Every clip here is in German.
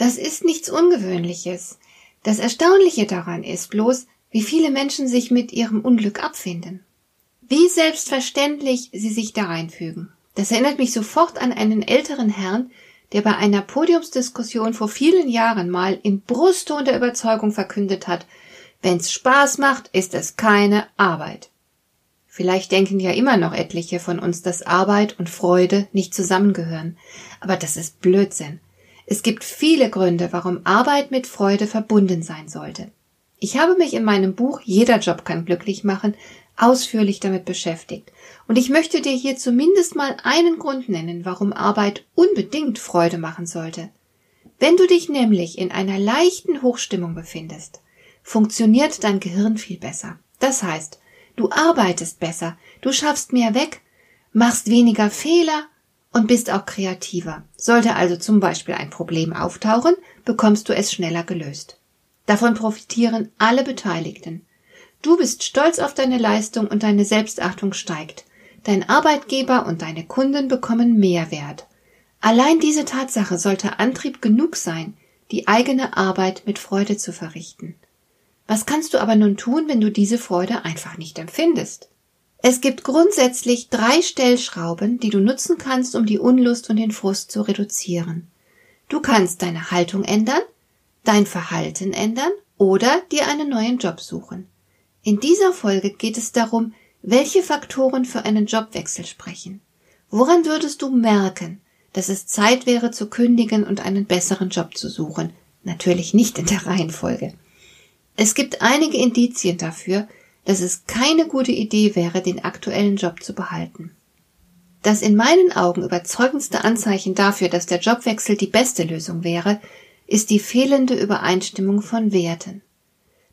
Das ist nichts Ungewöhnliches. Das Erstaunliche daran ist bloß, wie viele Menschen sich mit ihrem Unglück abfinden. Wie selbstverständlich sie sich da reinfügen. Das erinnert mich sofort an einen älteren Herrn, der bei einer Podiumsdiskussion vor vielen Jahren mal im Brustton der Überzeugung verkündet hat, wenn's Spaß macht, ist es keine Arbeit. Vielleicht denken ja immer noch etliche von uns, dass Arbeit und Freude nicht zusammengehören. Aber das ist Blödsinn. Es gibt viele Gründe, warum Arbeit mit Freude verbunden sein sollte. Ich habe mich in meinem Buch Jeder Job kann glücklich machen ausführlich damit beschäftigt. Und ich möchte dir hier zumindest mal einen Grund nennen, warum Arbeit unbedingt Freude machen sollte. Wenn du dich nämlich in einer leichten Hochstimmung befindest, funktioniert dein Gehirn viel besser. Das heißt, du arbeitest besser, du schaffst mehr weg, machst weniger Fehler und bist auch kreativer. Sollte also zum Beispiel ein Problem auftauchen, bekommst du es schneller gelöst. Davon profitieren alle Beteiligten. Du bist stolz auf deine Leistung und deine Selbstachtung steigt. Dein Arbeitgeber und deine Kunden bekommen Mehrwert. Allein diese Tatsache sollte Antrieb genug sein, die eigene Arbeit mit Freude zu verrichten. Was kannst du aber nun tun, wenn du diese Freude einfach nicht empfindest? Es gibt grundsätzlich drei Stellschrauben, die du nutzen kannst, um die Unlust und den Frust zu reduzieren. Du kannst deine Haltung ändern, dein Verhalten ändern oder dir einen neuen Job suchen. In dieser Folge geht es darum, welche Faktoren für einen Jobwechsel sprechen. Woran würdest du merken, dass es Zeit wäre zu kündigen und einen besseren Job zu suchen? Natürlich nicht in der Reihenfolge. Es gibt einige Indizien dafür, dass es keine gute Idee wäre, den aktuellen Job zu behalten. Das in meinen Augen überzeugendste Anzeichen dafür, dass der Jobwechsel die beste Lösung wäre, ist die fehlende Übereinstimmung von Werten.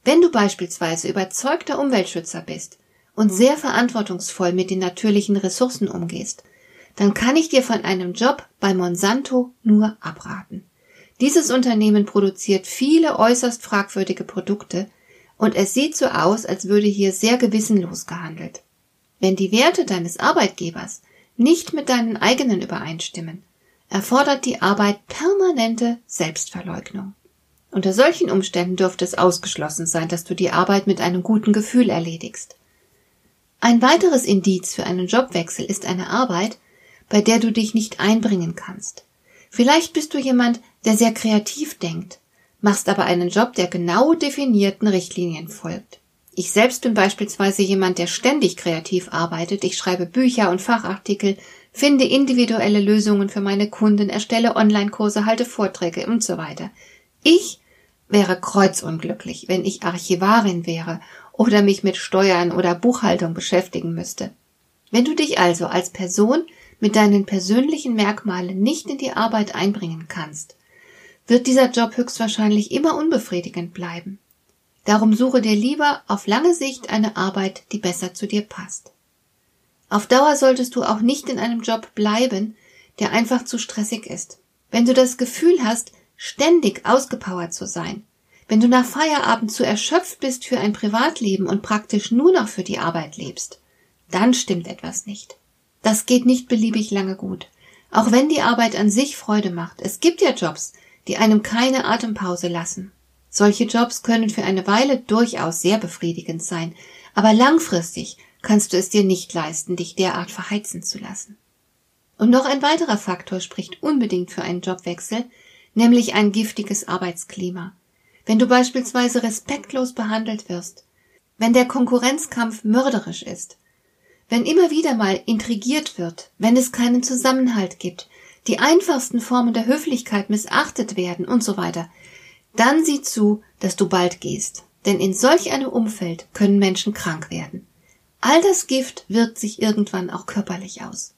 Wenn du beispielsweise überzeugter Umweltschützer bist und sehr verantwortungsvoll mit den natürlichen Ressourcen umgehst, dann kann ich dir von einem Job bei Monsanto nur abraten. Dieses Unternehmen produziert viele äußerst fragwürdige Produkte, und es sieht so aus, als würde hier sehr gewissenlos gehandelt. Wenn die Werte deines Arbeitgebers nicht mit deinen eigenen übereinstimmen, erfordert die Arbeit permanente Selbstverleugnung. Unter solchen Umständen dürfte es ausgeschlossen sein, dass du die Arbeit mit einem guten Gefühl erledigst. Ein weiteres Indiz für einen Jobwechsel ist eine Arbeit, bei der du dich nicht einbringen kannst. Vielleicht bist du jemand, der sehr kreativ denkt, machst aber einen Job, der genau definierten Richtlinien folgt. Ich selbst bin beispielsweise jemand, der ständig kreativ arbeitet. Ich schreibe Bücher und Fachartikel, finde individuelle Lösungen für meine Kunden, erstelle Online-Kurse, halte Vorträge und so weiter. Ich wäre kreuzunglücklich, wenn ich Archivarin wäre oder mich mit Steuern oder Buchhaltung beschäftigen müsste. Wenn du dich also als Person mit deinen persönlichen Merkmalen nicht in die Arbeit einbringen kannst, wird dieser Job höchstwahrscheinlich immer unbefriedigend bleiben. Darum suche dir lieber auf lange Sicht eine Arbeit, die besser zu dir passt. Auf Dauer solltest du auch nicht in einem Job bleiben, der einfach zu stressig ist. Wenn du das Gefühl hast, ständig ausgepowert zu sein, wenn du nach Feierabend zu erschöpft bist für ein Privatleben und praktisch nur noch für die Arbeit lebst, dann stimmt etwas nicht. Das geht nicht beliebig lange gut. Auch wenn die Arbeit an sich Freude macht. Es gibt ja Jobs, die einem keine Atempause lassen. Solche Jobs können für eine Weile durchaus sehr befriedigend sein, aber langfristig kannst du es dir nicht leisten, dich derart verheizen zu lassen. Und noch ein weiterer Faktor spricht unbedingt für einen Jobwechsel, nämlich ein giftiges Arbeitsklima. Wenn du beispielsweise respektlos behandelt wirst, wenn der Konkurrenzkampf mörderisch ist, wenn immer wieder mal intrigiert wird, wenn es keinen Zusammenhalt gibt, die einfachsten Formen der Höflichkeit missachtet werden und so weiter, dann sieh zu, dass du bald gehst. Denn in solch einem Umfeld können Menschen krank werden. All das Gift wirkt sich irgendwann auch körperlich aus.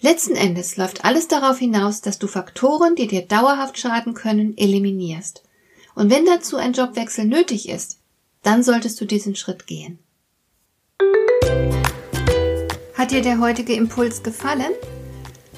Letzten Endes läuft alles darauf hinaus, dass du Faktoren, die dir dauerhaft schaden können, eliminierst. Und wenn dazu ein Jobwechsel nötig ist, dann solltest du diesen Schritt gehen. Hat dir der heutige Impuls gefallen?